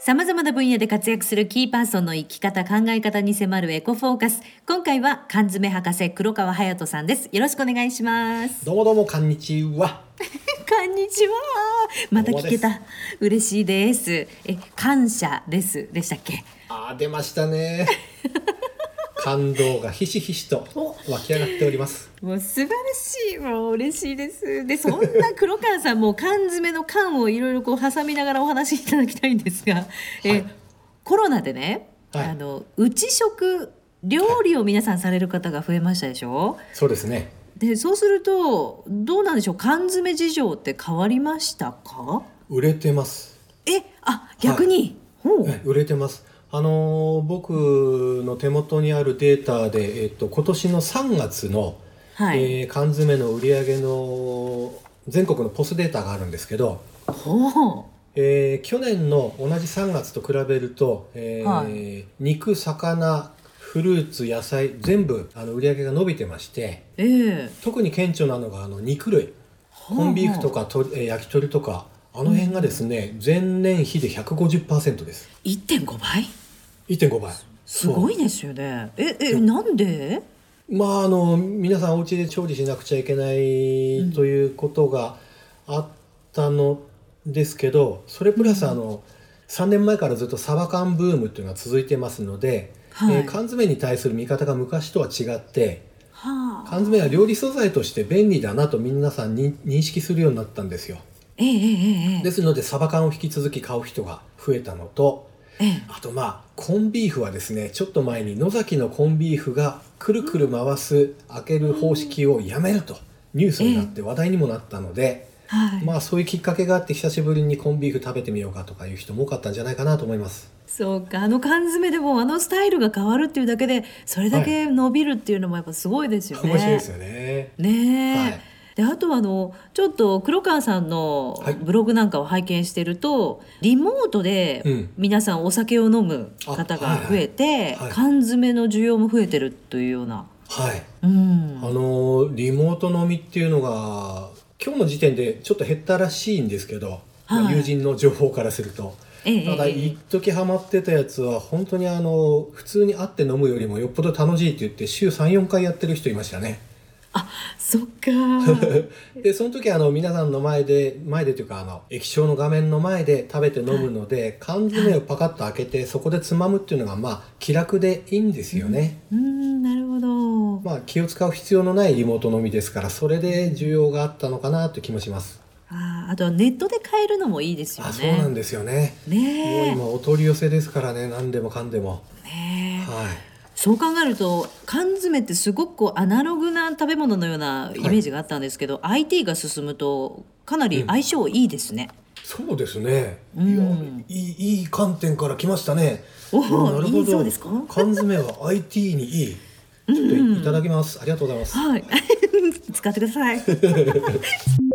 様々な分野で活躍するキーパーソンの生き方、考え方に迫るエコフォーカス。今回は缶詰博士黒川隼人さんです。よろしくお願いします。どうもどうもこんにちは。こんにちは。また聞けた。嬉しいです。え、感謝です。でしたっけ？あー出ましたね。感動がひしひしと 湧き上がっております。もう素晴らしい。もう嬉しいです。で、そんな黒川さんも缶詰の缶をいろいろこう挟みながらお話しいただきたいんですが、え、はいコロナでね、はいあの内食料理を皆さんされる方が増えましたでしょ？そうですね。で、そうするとどうなんでしょう？缶詰事情って変わりましたか？売れてます。え、あ、逆に。はい売れてます。あのー僕の手元にあるデータで、えっと今年の3月の、はい。えー缶詰の売り上げの全国のポスデータがあるんですけど。えー去年の同じ3月と比べると、えーは肉魚フルーツ野菜全部あの売り上げが伸びてましてええ特に顕著なのがあの肉類コンビーフとか鶏えー焼き鳥とかあの辺がですね、前年比で150%です1.5倍？1.5倍すごいですよね。え、え、なんで？まああの皆さんお家で調理しなくちゃいけないということがあったのですけどそれプラスあの、3年前からずっとサバ缶ブームっていうのが続いてますので、はいえー缶詰に対する見方が昔とは違ってはあ。缶詰は料理素材として便利だなと皆さんに認識するようになったんですよですのでサバ缶を引き続き買う人が増えたのとええあとまあコンビーフはですねちょっと前に野崎のコンビーフがくるくる回す開ける方式をやめるとニュースになって話題にもなったので、はい。まあそういうきっかけがあって久しぶりにコンビーフ食べてみようかとかいう人も多かったんじゃないかなと思いますそうかあの缶詰でもあのスタイルが変わるっていうだけでそれだけ伸びるっていうのもやっぱすごいですよね。面白いですよねねえ。はいであとはあのちょっと黒川さんのはい。ブログなんかを拝見してると、リモートでうん。皆さんお酒を飲む方が増えて、あはい。はいはい。缶詰の需要も増えてるというような。はい。うん。あのリモート飲みっていうのが今日の時点でちょっと減ったらしいんですけど、まあはい。友人の情報からすると。ええただええ一時ハマってたやつは本当にあの普通に会って飲むよりもよっぽど楽しいって言って週34回やってる人いましたね。あそっか。でその時あの皆さんの前で前でというかあの液晶の画面の前で食べて飲むので、缶詰をパカッと開けてそこでつまむっていうのがまあ気楽でいいんですよね、うんなるほど。まあ気を使う必要のないリモート飲みですからそれで需要があったのかなという気もします、ああとはネットで買えるのもいいですよね。あそうなんですよねもう。今お取り寄せですからね何でもかんでもねえ。はいそう考えると缶詰ってすごくこうアナログな食べ物のようなイメージがあったんですけど、IT が進むとかなり相性いいですね。そうですね。うんいやいいいい観点から来ましたね。おあなるほどいいそうですか？缶詰は IT にいい。ちょっといただきます。ありがとうございます。はい。使ってください。